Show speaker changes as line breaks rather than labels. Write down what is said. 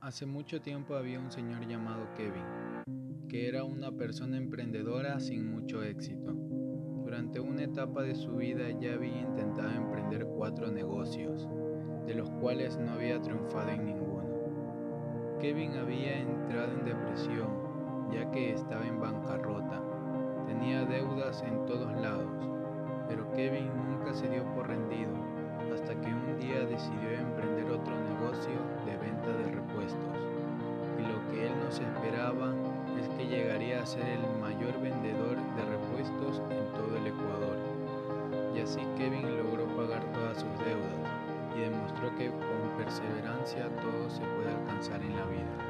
Hace mucho tiempo había un señor llamado Kevin, que era una persona emprendedora sin mucho éxito. Durante una etapa de su vida ya había intentado emprender cuatro negocios, de los cuales no había triunfado en ninguno. Kevin había entrado en depresión, ya que estaba en bancarrota. Tenía deudas en todos lados, pero Kevin nunca se dio por rendido, ser el mayor vendedor de repuestos en todo el Ecuador. Y así Kevin logró pagar todas sus deudas y demostró que con perseverancia todo se puede alcanzar en la vida.